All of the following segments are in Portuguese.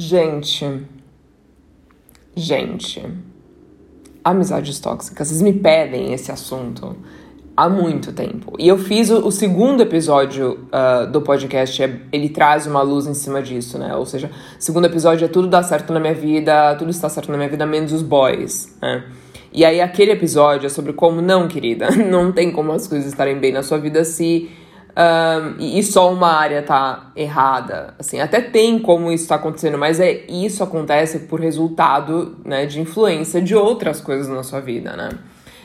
Gente, gente, amizades tóxicas, vocês me pedem esse assunto há muito tempo. E eu fiz o, o segundo episódio uh, do podcast, é, ele traz uma luz em cima disso, né? Ou seja, segundo episódio é tudo dá certo na minha vida, tudo está certo na minha vida, menos os boys, né? E aí aquele episódio é sobre como não, querida, não tem como as coisas estarem bem na sua vida se um, e, só uma área tá errada. Assim, até tem como isso tá acontecendo, mas é isso acontece por resultado, né, de influência de outras coisas na sua vida, né?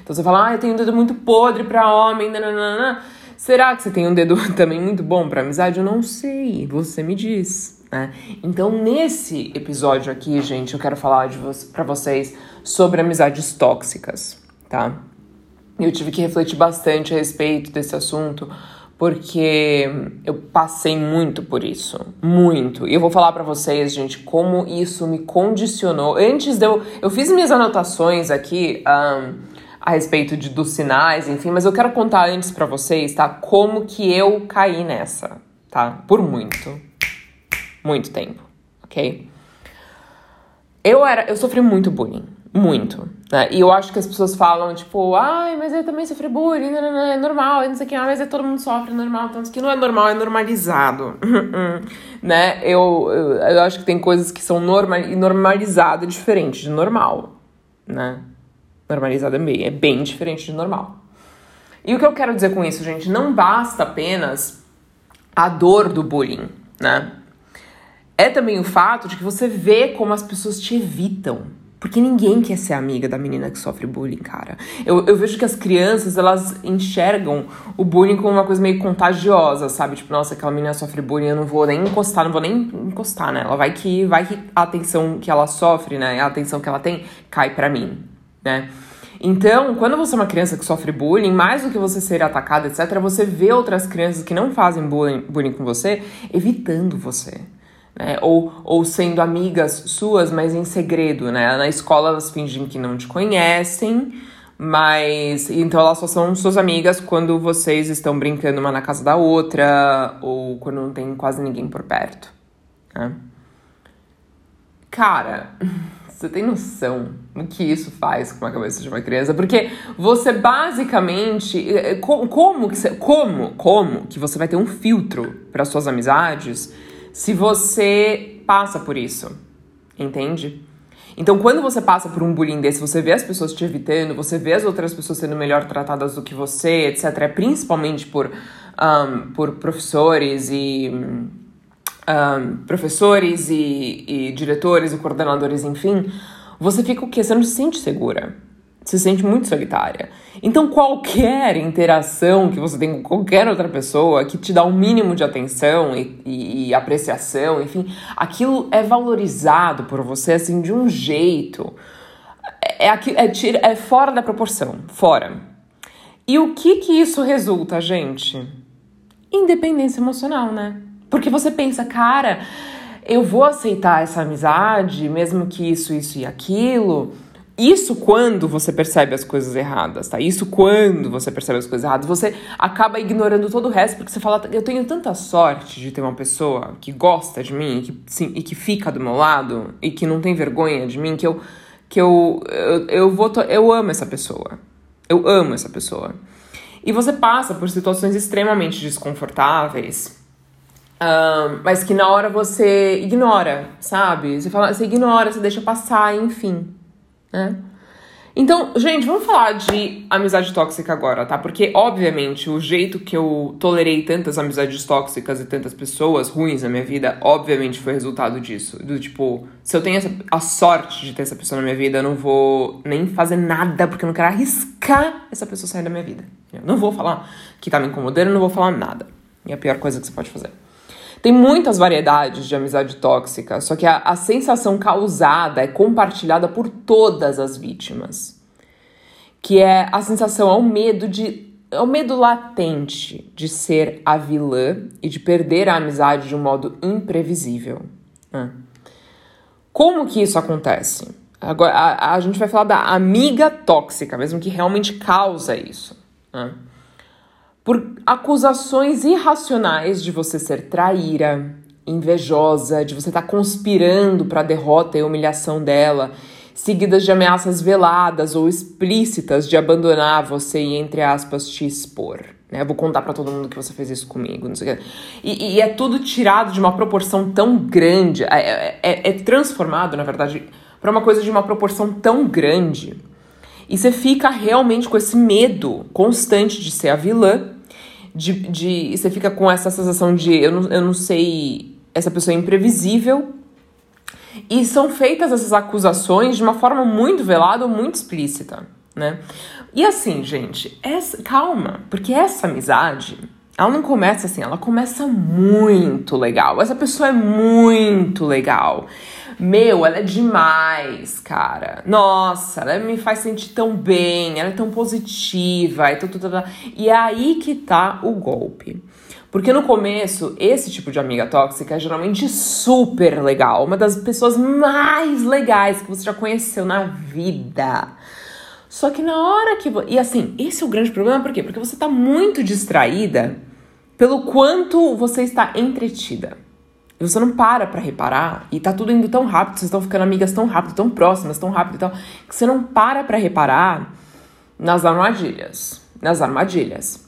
Então você fala, ah, eu tenho um dedo muito podre para homem, nananana. Será que você tem um dedo também muito bom para amizade? Eu não sei, você me diz. Né? Então, nesse episódio aqui, gente, eu quero falar vo para vocês sobre amizades tóxicas, tá? Eu tive que refletir bastante a respeito desse assunto, porque eu passei muito por isso, muito. E eu vou falar para vocês, gente, como isso me condicionou. Antes de eu, eu fiz minhas anotações aqui um, a respeito de, dos sinais, enfim, mas eu quero contar antes para vocês, tá? Como que eu caí nessa, tá? Por muito, muito tempo, ok? Eu era, eu sofri muito bullying, muito. Né? E eu acho que as pessoas falam, tipo, ai, mas eu também sofri bullying, não, não, não, é normal, não sei o que, mas é todo mundo sofre, é normal. Isso que não é normal, é normalizado. né? Eu, eu, eu, acho que tem coisas que são normal, e normalizado é diferente de normal, né? Normalizado é bem, é bem diferente de normal. E o que eu quero dizer com isso, gente? Não basta apenas a dor do bullying, né? É também o fato de que você vê como as pessoas te evitam porque ninguém quer ser amiga da menina que sofre bullying, cara. Eu, eu vejo que as crianças, elas enxergam o bullying como uma coisa meio contagiosa, sabe? Tipo, nossa, aquela menina sofre bullying, eu não vou nem encostar, não vou nem encostar, né? Ela vai que, vai que a atenção que ela sofre, né? A atenção que ela tem, cai pra mim, né? Então, quando você é uma criança que sofre bullying, mais do que você ser atacada, etc., você vê outras crianças que não fazem bullying, bullying com você evitando você né? Ou, ou sendo amigas suas, mas em segredo, né? Na escola elas fingem que não te conhecem, mas então elas só são suas amigas quando vocês estão brincando uma na casa da outra ou quando não tem quase ninguém por perto. Né? Cara, você tem noção do que isso faz com a cabeça de uma criança? Porque você basicamente. Eh, eh, como, como, que, você, como, como que você vai ter um filtro para suas amizades se você passa por isso, entende? Então, quando você passa por um bullying desse, você vê as pessoas te evitando, você vê as outras pessoas sendo melhor tratadas do que você, etc. É principalmente por, um, por professores e. Um, professores e, e diretores e coordenadores, enfim, você fica o quê? Você não se sente segura se sente muito solitária. Então, qualquer interação que você tem com qualquer outra pessoa que te dá um mínimo de atenção e, e, e apreciação, enfim, aquilo é valorizado por você assim de um jeito. É, é, é, é fora da proporção, fora. E o que que isso resulta, gente? Independência emocional, né? Porque você pensa, cara, eu vou aceitar essa amizade, mesmo que isso, isso e aquilo isso quando você percebe as coisas erradas, tá? Isso quando você percebe as coisas erradas, você acaba ignorando todo o resto, porque você fala, eu tenho tanta sorte de ter uma pessoa que gosta de mim, que, sim, e que fica do meu lado, e que não tem vergonha de mim, que eu, que eu, eu, eu vou, eu amo essa pessoa. Eu amo essa pessoa. E você passa por situações extremamente desconfortáveis, um, mas que na hora você ignora, sabe? Você fala, você ignora, você deixa passar, enfim né? Então, gente, vamos falar de amizade tóxica agora, tá? Porque, obviamente, o jeito que eu tolerei tantas amizades tóxicas e tantas pessoas ruins na minha vida, obviamente foi resultado disso. Do tipo, se eu tenho essa, a sorte de ter essa pessoa na minha vida, eu não vou nem fazer nada, porque eu não quero arriscar essa pessoa sair da minha vida. Eu não vou falar que tá me incomodando, eu não vou falar nada. E é a pior coisa que você pode fazer. Tem muitas variedades de amizade tóxica, só que a, a sensação causada é compartilhada por todas as vítimas. Que é a sensação, ao medo de. ao medo latente de ser a vilã e de perder a amizade de um modo imprevisível. Como que isso acontece? Agora, a, a, gente vai falar da amiga tóxica, mesmo que realmente causa isso. Por acusações irracionais de você ser traíra, invejosa, de você estar tá conspirando para a derrota e humilhação dela, seguidas de ameaças veladas ou explícitas de abandonar você e, entre aspas, te expor. Né? Eu vou contar para todo mundo que você fez isso comigo, não sei o que. E, e é tudo tirado de uma proporção tão grande, é, é, é, é transformado, na verdade, para uma coisa de uma proporção tão grande. E você fica realmente com esse medo constante de ser a vilã, de, de você fica com essa sensação de eu não, eu não sei, essa pessoa é imprevisível. E são feitas essas acusações de uma forma muito velada ou muito explícita, né? E assim, gente, essa, calma, porque essa amizade, ela não começa assim, ela começa muito legal. Essa pessoa é muito legal. Meu, ela é demais, cara. Nossa, ela me faz sentir tão bem, ela é tão positiva e tudo. E é aí que tá o golpe. Porque no começo, esse tipo de amiga tóxica é geralmente super legal, uma das pessoas mais legais que você já conheceu na vida. Só que na hora que. E assim, esse é o grande problema, por quê? Porque você tá muito distraída pelo quanto você está entretida. E você não para pra reparar, e tá tudo indo tão rápido, vocês estão ficando amigas tão rápido, tão próximas, tão rápido e tal, que você não para pra reparar nas armadilhas. Nas armadilhas.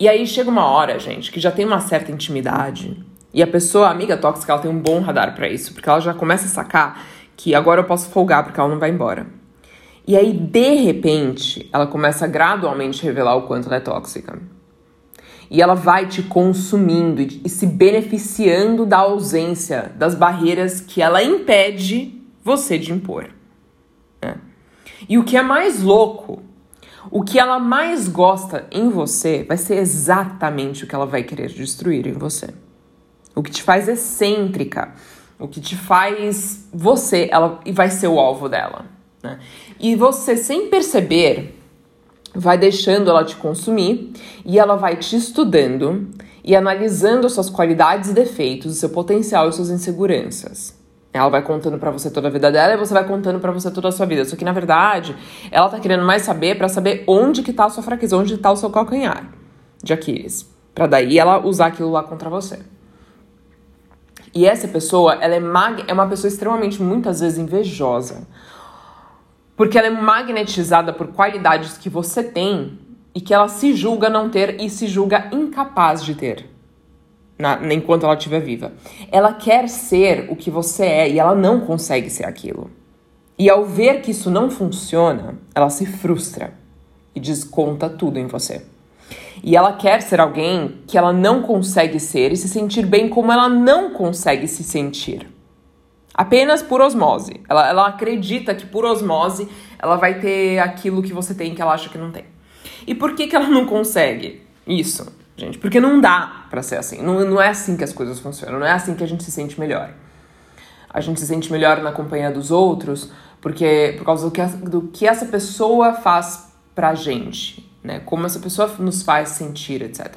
E aí chega uma hora, gente, que já tem uma certa intimidade, e a pessoa, a amiga tóxica, ela tem um bom radar para isso, porque ela já começa a sacar que agora eu posso folgar porque ela não vai embora. E aí, de repente, ela começa a gradualmente revelar o quanto ela é tóxica e ela vai te consumindo e, e se beneficiando da ausência das barreiras que ela impede você de impor. Né? E o que é mais louco, o que ela mais gosta em você vai ser exatamente o que ela vai querer destruir em você. O que te faz excêntrica, o que te faz você, ela vai ser o alvo dela. Né? E você, sem perceber, vai deixando ela te consumir e ela vai te estudando e analisando suas qualidades e defeitos, seu potencial e suas inseguranças. Ela vai contando para você toda a vida dela e você vai contando para você toda a sua vida. Só que na verdade, ela tá querendo mais saber para saber onde que tá a sua fraqueza, onde tá o seu calcanhar de Aquiles, para daí ela usar aquilo lá contra você. E essa pessoa, ela é, mag é uma pessoa extremamente muitas vezes invejosa. Porque ela é magnetizada por qualidades que você tem e que ela se julga não ter e se julga incapaz de ter. Na, enquanto ela estiver viva. Ela quer ser o que você é e ela não consegue ser aquilo. E ao ver que isso não funciona, ela se frustra e desconta tudo em você. E ela quer ser alguém que ela não consegue ser e se sentir bem como ela não consegue se sentir. Apenas por osmose. Ela, ela acredita que por osmose ela vai ter aquilo que você tem que ela acha que não tem. E por que, que ela não consegue isso, gente? Porque não dá pra ser assim. Não, não é assim que as coisas funcionam. Não é assim que a gente se sente melhor. A gente se sente melhor na companhia dos outros porque por causa do que, do que essa pessoa faz pra gente, né? Como essa pessoa nos faz sentir, etc.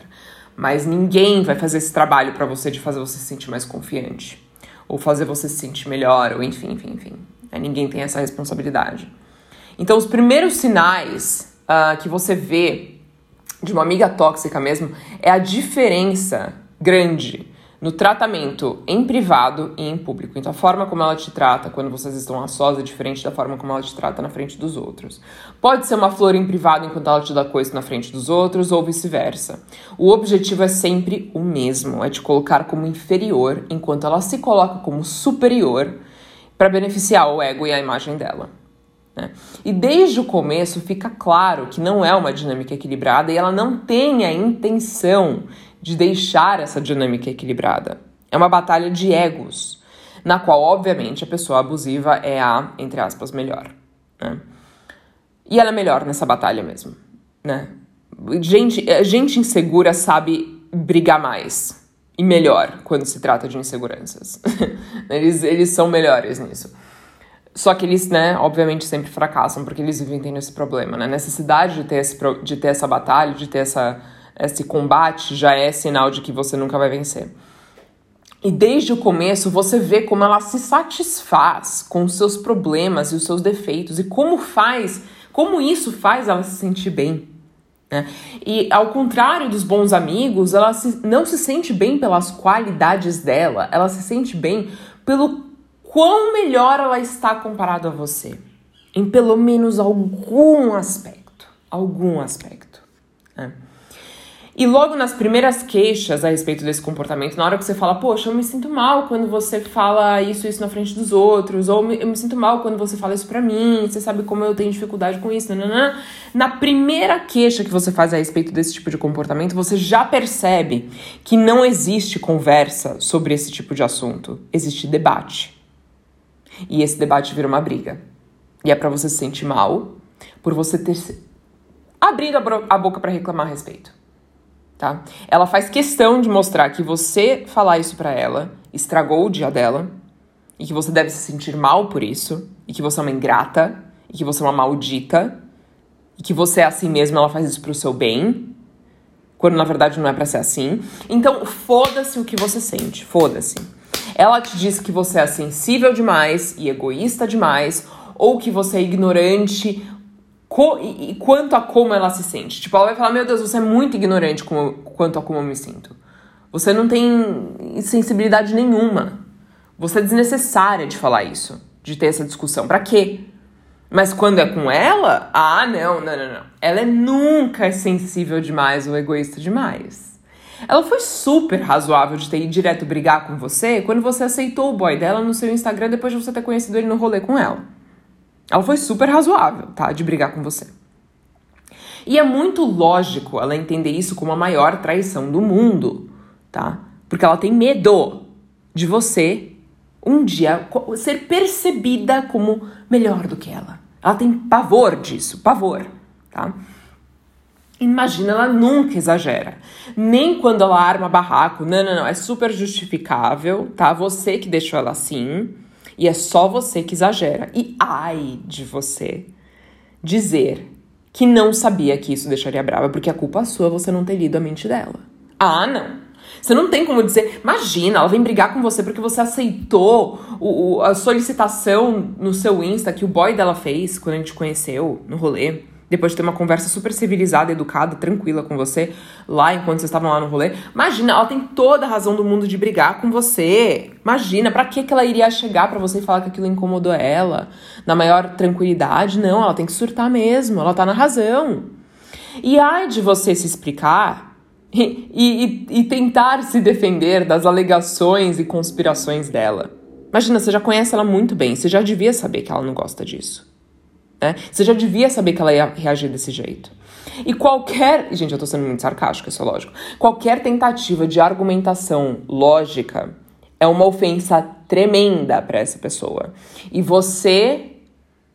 Mas ninguém vai fazer esse trabalho para você de fazer você se sentir mais confiante ou fazer você se sentir melhor, ou enfim, enfim, enfim. É, ninguém tem essa responsabilidade. Então, os primeiros sinais uh, que você vê de uma amiga tóxica mesmo é a diferença grande no tratamento em privado e em público. Então, a forma como ela te trata quando vocês estão a sós é diferente da forma como ela te trata na frente dos outros. Pode ser uma flor em privado enquanto ela te dá coisa na frente dos outros, ou vice-versa. O objetivo é sempre o mesmo: é te colocar como inferior enquanto ela se coloca como superior para beneficiar o ego e a imagem dela. Né? E desde o começo fica claro que não é uma dinâmica equilibrada e ela não tem a intenção de deixar essa dinâmica equilibrada. É uma batalha de egos, na qual, obviamente, a pessoa abusiva é a, entre aspas, melhor. Né? E ela é melhor nessa batalha mesmo. Né? Gente, gente insegura sabe brigar mais e melhor quando se trata de inseguranças. eles, eles são melhores nisso. Só que eles, né, obviamente sempre fracassam porque eles vivem tendo esse problema, né? A necessidade de ter, esse, de ter essa batalha, de ter essa, esse combate, já é sinal de que você nunca vai vencer. E desde o começo você vê como ela se satisfaz com os seus problemas e os seus defeitos e como faz, como isso faz ela se sentir bem. Né? E ao contrário dos bons amigos, ela se, não se sente bem pelas qualidades dela, ela se sente bem pelo quão melhor ela está comparado a você. Em pelo menos algum aspecto. Algum aspecto. Né? E logo nas primeiras queixas a respeito desse comportamento, na hora que você fala, poxa, eu me sinto mal quando você fala isso isso na frente dos outros, ou eu me sinto mal quando você fala isso pra mim, você sabe como eu tenho dificuldade com isso, nananã. Na primeira queixa que você faz a respeito desse tipo de comportamento, você já percebe que não existe conversa sobre esse tipo de assunto, existe debate. E esse debate vira uma briga. E é para você se sentir mal por você ter abrido a boca para reclamar a respeito tá? Ela faz questão de mostrar que você falar isso para ela estragou o dia dela e que você deve se sentir mal por isso e que você é uma ingrata e que você é uma maldita e que você é assim mesmo, ela faz isso pro seu bem, quando na verdade não é para ser assim. Então, foda-se o que você sente, foda-se. Ela te diz que você é sensível demais e egoísta demais, ou que você é ignorante Co e, e, quanto a como ela se sente. Tipo, ela vai falar: Meu Deus, você é muito ignorante quanto a como eu me sinto. Você não tem sensibilidade nenhuma. Você é desnecessária de falar isso, de ter essa discussão. Para quê? Mas quando é com ela, ah, não, não, não, não. Ela é nunca sensível demais ou egoísta demais. Ela foi super razoável de ter ido direto brigar com você quando você aceitou o boy dela no seu Instagram depois de você ter conhecido ele no rolê com ela. Ela foi super razoável, tá? De brigar com você. E é muito lógico ela entender isso como a maior traição do mundo, tá? Porque ela tem medo de você um dia ser percebida como melhor do que ela. Ela tem pavor disso, pavor, tá? Imagina, ela nunca exagera. Nem quando ela arma barraco. Não, não, não. É super justificável, tá? Você que deixou ela assim. E é só você que exagera. E ai de você dizer que não sabia que isso deixaria brava, porque a culpa é sua você não ter lido a mente dela. Ah, não. Você não tem como dizer, imagina, ela vem brigar com você porque você aceitou o, o, a solicitação no seu Insta que o boy dela fez quando a gente conheceu no rolê depois de ter uma conversa super civilizada, educada, tranquila com você, lá enquanto vocês estavam lá no rolê. Imagina, ela tem toda a razão do mundo de brigar com você. Imagina, para que que ela iria chegar para você e falar que aquilo incomodou ela? Na maior tranquilidade? Não, ela tem que surtar mesmo, ela tá na razão. E ai de você se explicar e, e, e tentar se defender das alegações e conspirações dela. Imagina, você já conhece ela muito bem, você já devia saber que ela não gosta disso. Né? Você já devia saber que ela ia reagir desse jeito. E qualquer. Gente, eu tô sendo muito sarcástica, isso é lógico. Qualquer tentativa de argumentação lógica é uma ofensa tremenda para essa pessoa. E você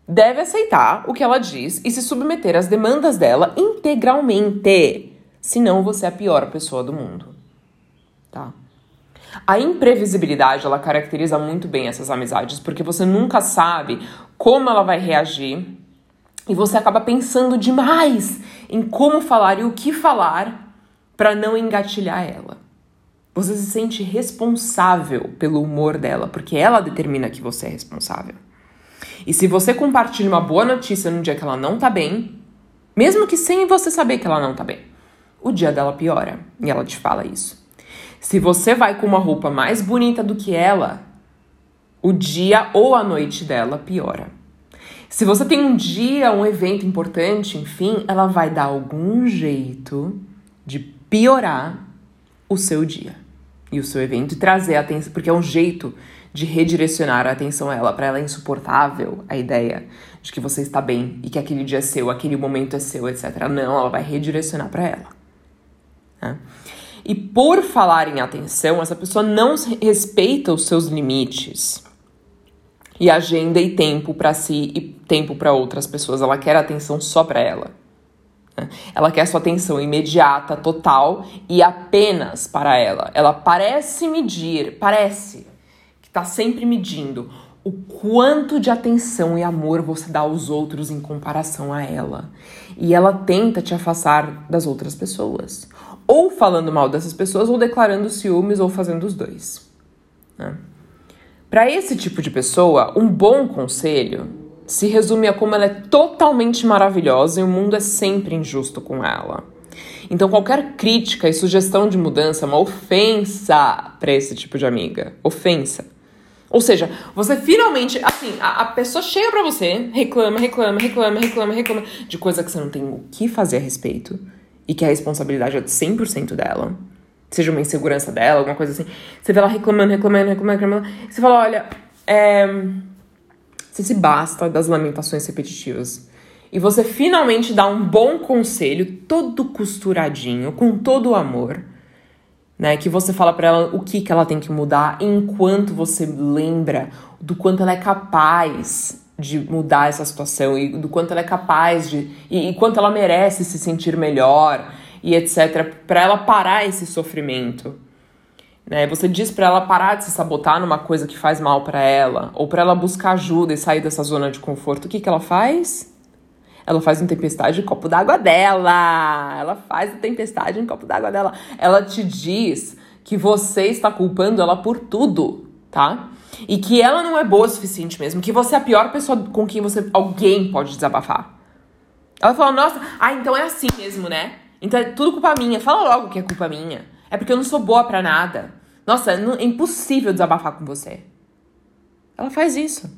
deve aceitar o que ela diz e se submeter às demandas dela integralmente. Senão você é a pior pessoa do mundo. Tá? A imprevisibilidade, ela caracteriza muito bem essas amizades, porque você nunca sabe como ela vai reagir e você acaba pensando demais em como falar e o que falar para não engatilhar ela. Você se sente responsável pelo humor dela, porque ela determina que você é responsável. E se você compartilha uma boa notícia no dia que ela não tá bem, mesmo que sem você saber que ela não tá bem, o dia dela piora. E ela te fala isso. Se você vai com uma roupa mais bonita do que ela, o dia ou a noite dela piora. Se você tem um dia, um evento importante, enfim, ela vai dar algum jeito de piorar o seu dia e o seu evento e trazer atenção, porque é um jeito de redirecionar a atenção ela. Para ela é insuportável a ideia de que você está bem e que aquele dia é seu, aquele momento é seu, etc. Não, ela vai redirecionar para ela. Né? E por falar em atenção, essa pessoa não respeita os seus limites. E agenda e tempo para si e tempo para outras pessoas. Ela quer atenção só para ela. Né? Ela quer sua atenção imediata, total e apenas para ela. Ela parece medir, parece que está sempre medindo o quanto de atenção e amor você dá aos outros em comparação a ela. E ela tenta te afastar das outras pessoas ou falando mal dessas pessoas, ou declarando ciúmes, ou fazendo os dois. Né? Para esse tipo de pessoa, um bom conselho se resume a como ela é totalmente maravilhosa e o mundo é sempre injusto com ela. Então, qualquer crítica e sugestão de mudança é uma ofensa para esse tipo de amiga. Ofensa. Ou seja, você finalmente, assim, a, a pessoa chega para você, reclama, reclama, reclama, reclama, reclama de coisa que você não tem o que fazer a respeito e que a responsabilidade é de 100% dela. Seja uma insegurança dela, alguma coisa assim. Você vê ela reclamando, reclamando, reclamando, reclamando. Você fala, olha, é... Você se basta das lamentações repetitivas. E você finalmente dá um bom conselho, todo costuradinho, com todo o amor, né? Que você fala para ela o que, que ela tem que mudar, enquanto você lembra do quanto ela é capaz de mudar essa situação e do quanto ela é capaz de e, e quanto ela merece se sentir melhor e etc, para ela parar esse sofrimento. Né? Você diz para ela parar de se sabotar numa coisa que faz mal para ela, ou para ela buscar ajuda e sair dessa zona de conforto. O que que ela faz? Ela faz uma tempestade em copo d'água dela. Ela faz a tempestade em copo d'água dela. Ela te diz que você está culpando ela por tudo, tá? E que ela não é boa o suficiente mesmo, que você é a pior pessoa com quem você alguém pode desabafar. Ela fala: "Nossa, ah, então é assim mesmo, né? Então é tudo culpa minha. Fala logo que é culpa minha. É porque eu não sou boa para nada. Nossa, é impossível desabafar com você." Ela faz isso.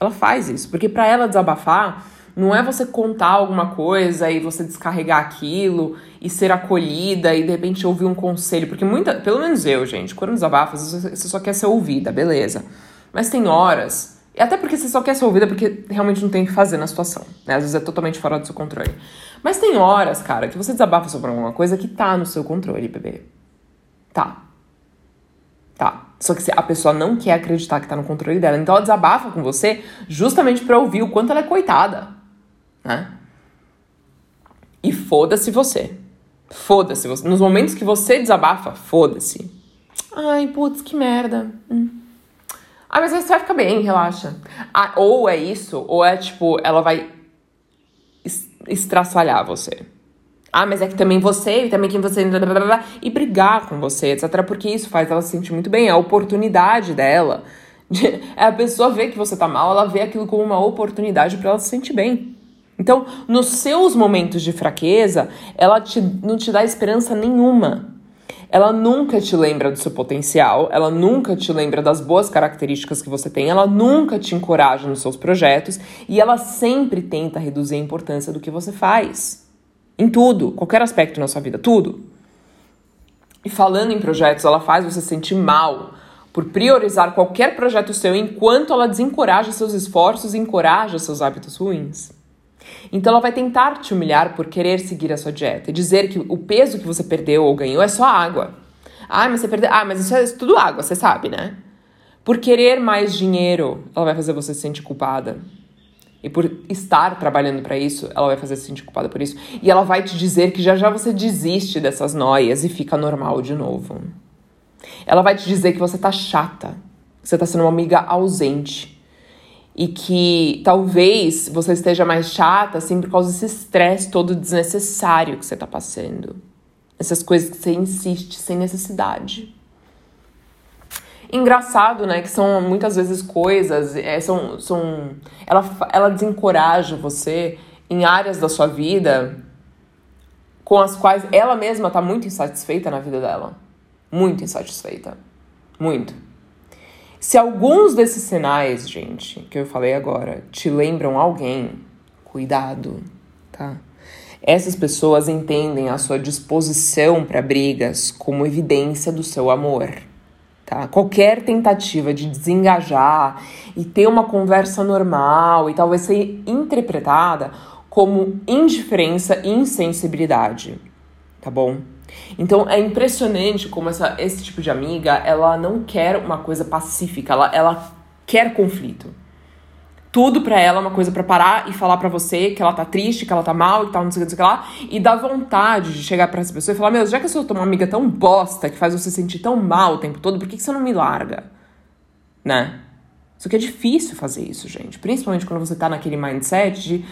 Ela faz isso, porque para ela desabafar, não é você contar alguma coisa e você descarregar aquilo e ser acolhida e de repente ouvir um conselho. Porque muita, pelo menos eu, gente, quando desabafa, você só quer ser ouvida, beleza. Mas tem horas, e até porque você só quer ser ouvida porque realmente não tem o que fazer na situação, né? Às vezes é totalmente fora do seu controle. Mas tem horas, cara, que você desabafa sobre alguma coisa que tá no seu controle, bebê. Tá. Tá. Só que a pessoa não quer acreditar que tá no controle dela. Então ela desabafa com você justamente pra ouvir o quanto ela é coitada né? E foda-se você. Foda-se você. Nos momentos que você desabafa, foda-se. Ai, putz, que merda. Hum. Ah, mas você vai ficar bem, relaxa. Ah, ou é isso, ou é tipo, ela vai estraçalhar você. Ah, mas é que também você, e também quem você. Blá, blá, blá, e brigar com você, etc. Porque isso faz ela se sentir muito bem. É a oportunidade dela. De, é a pessoa vê que você tá mal, ela vê aquilo como uma oportunidade para ela se sentir bem. Então, nos seus momentos de fraqueza, ela te, não te dá esperança nenhuma. Ela nunca te lembra do seu potencial, ela nunca te lembra das boas características que você tem, ela nunca te encoraja nos seus projetos e ela sempre tenta reduzir a importância do que você faz. Em tudo, qualquer aspecto na sua vida, tudo. E falando em projetos, ela faz você sentir mal por priorizar qualquer projeto seu enquanto ela desencoraja seus esforços e encoraja seus hábitos ruins. Então ela vai tentar te humilhar por querer seguir a sua dieta e dizer que o peso que você perdeu ou ganhou é só água. Ah, mas você perdeu. Ah, mas isso é tudo água, você sabe, né? Por querer mais dinheiro, ela vai fazer você se sentir culpada. E por estar trabalhando para isso, ela vai fazer se sentir culpada por isso. E ela vai te dizer que já já você desiste dessas noias e fica normal de novo. Ela vai te dizer que você tá chata, que você tá sendo uma amiga ausente e que talvez você esteja mais chata assim por causa desse estresse todo desnecessário que você tá passando. Essas coisas que você insiste sem necessidade. Engraçado, né? Que são muitas vezes coisas, é, são, são, ela, ela desencoraja você em áreas da sua vida com as quais ela mesma tá muito insatisfeita na vida dela. Muito insatisfeita. Muito. Se alguns desses sinais, gente, que eu falei agora, te lembram alguém, cuidado, tá? Essas pessoas entendem a sua disposição para brigas como evidência do seu amor. Tá? Qualquer tentativa de desengajar e ter uma conversa normal e talvez ser interpretada como indiferença e insensibilidade, tá bom? Então é impressionante como essa, esse tipo de amiga, ela não quer uma coisa pacífica, ela, ela quer conflito. Tudo pra ela é uma coisa para parar e falar para você que ela tá triste, que ela tá mal e tal, não sei o que, não sei o que lá. E dá vontade de chegar pra essa pessoa e falar: Meu, já que eu sou uma amiga tão bosta, que faz você sentir tão mal o tempo todo, por que, que você não me larga? Né? Só que é difícil fazer isso, gente. Principalmente quando você tá naquele mindset de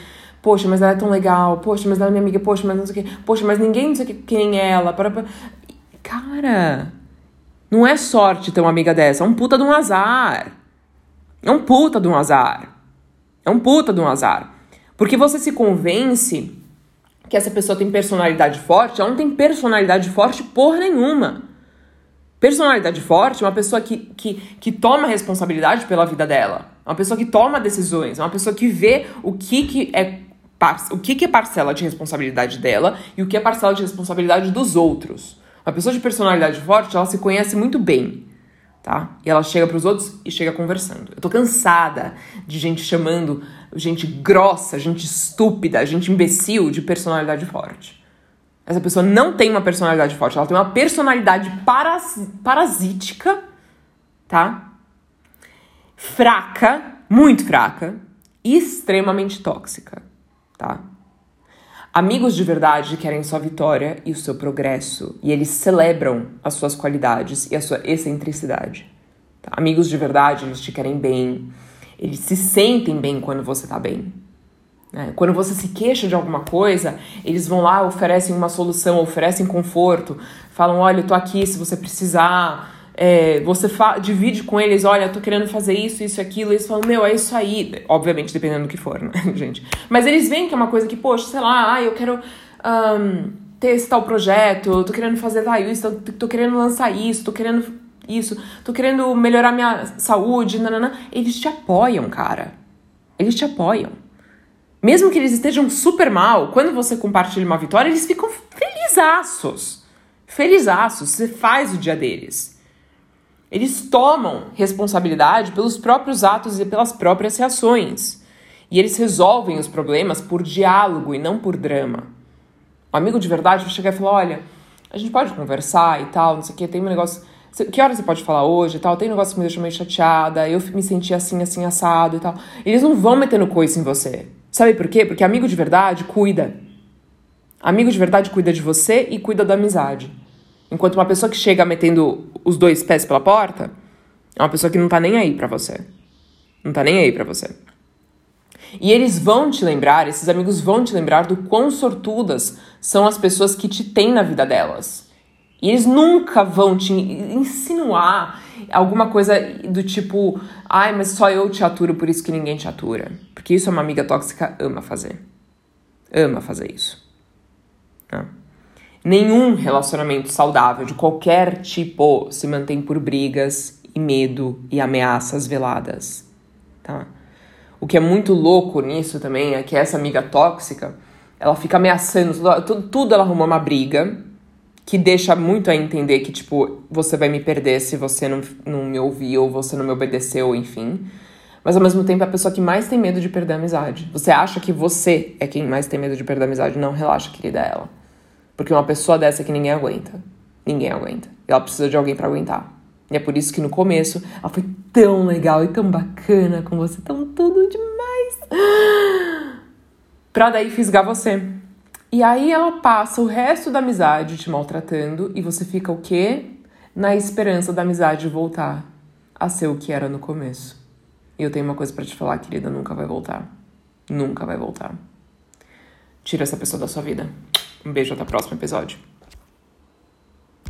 Poxa, mas ela é tão legal. Poxa, mas ela é minha amiga. Poxa, mas não sei o quê. Poxa, mas ninguém não sei quem é ela. Para. Cara, não é sorte ter uma amiga dessa. É um puta de um azar. É um puta de um azar. É um puta de um azar. Porque você se convence que essa pessoa tem personalidade forte, ela não tem personalidade forte porra nenhuma. Personalidade forte é uma pessoa que, que, que toma responsabilidade pela vida dela. É uma pessoa que toma decisões. É uma pessoa que vê o que, que é o que, que é parcela de responsabilidade dela e o que é parcela de responsabilidade dos outros. Uma pessoa de personalidade forte, ela se conhece muito bem tá? E ela chega para os outros e chega conversando. Eu tô cansada de gente chamando gente grossa, gente estúpida, gente imbecil de personalidade forte. Essa pessoa não tem uma personalidade forte, ela tem uma personalidade paras parasítica, tá? Fraca, muito fraca e extremamente tóxica, tá? Amigos de verdade querem sua vitória e o seu progresso, e eles celebram as suas qualidades e a sua excentricidade. Tá? Amigos de verdade, eles te querem bem, eles se sentem bem quando você tá bem. Né? Quando você se queixa de alguma coisa, eles vão lá, oferecem uma solução, oferecem conforto, falam: olha, eu tô aqui se você precisar. É, você divide com eles, olha, tô querendo fazer isso, isso, aquilo, eles falam, meu, é isso aí. Obviamente, dependendo do que for, né, gente? Mas eles veem que é uma coisa que, poxa, sei lá, ah, eu quero um, ter esse tal projeto, tô querendo fazer tal isso, tô, tô querendo lançar isso, tô querendo isso, tô querendo melhorar minha saúde, nanana. Eles te apoiam, cara. Eles te apoiam. Mesmo que eles estejam super mal, quando você compartilha uma vitória, eles ficam felizaços. Felizaços. Você faz o dia deles. Eles tomam responsabilidade pelos próprios atos e pelas próprias reações. E eles resolvem os problemas por diálogo e não por drama. O amigo de verdade vai chegar e falar: olha, a gente pode conversar e tal, não sei o que, tem um negócio. Que hora você pode falar hoje e tal? Tem um negócio que me deixou meio chateada, eu me senti assim, assim, assado e tal. Eles não vão metendo coisa em você. Sabe por quê? Porque amigo de verdade cuida. Amigo de verdade cuida de você e cuida da amizade. Enquanto uma pessoa que chega metendo os dois pés pela porta é uma pessoa que não tá nem aí para você. Não tá nem aí para você. E eles vão te lembrar, esses amigos vão te lembrar do quão sortudas são as pessoas que te têm na vida delas. E eles nunca vão te insinuar alguma coisa do tipo, ai, mas só eu te aturo, por isso que ninguém te atura. Porque isso é uma amiga tóxica ama fazer. Ama fazer isso. Não. Nenhum relacionamento saudável de qualquer tipo se mantém por brigas e medo e ameaças veladas, tá? O que é muito louco nisso também é que essa amiga tóxica, ela fica ameaçando, tudo, tudo ela arruma uma briga, que deixa muito a entender que, tipo, você vai me perder se você não, não me ouvir ou você não me obedeceu, enfim. Mas ao mesmo tempo é a pessoa que mais tem medo de perder a amizade. Você acha que você é quem mais tem medo de perder a amizade. Não, relaxa, querida, é ela. Porque uma pessoa dessa que ninguém aguenta. Ninguém aguenta. Ela precisa de alguém para aguentar. E é por isso que no começo ela foi tão legal e tão bacana com você, tão tudo demais. Pra daí fisgar você. E aí ela passa o resto da amizade te maltratando e você fica o quê? Na esperança da amizade voltar a ser o que era no começo. E eu tenho uma coisa para te falar, querida, nunca vai voltar. Nunca vai voltar. Tira essa pessoa da sua vida. Um beijo, até o próximo episódio.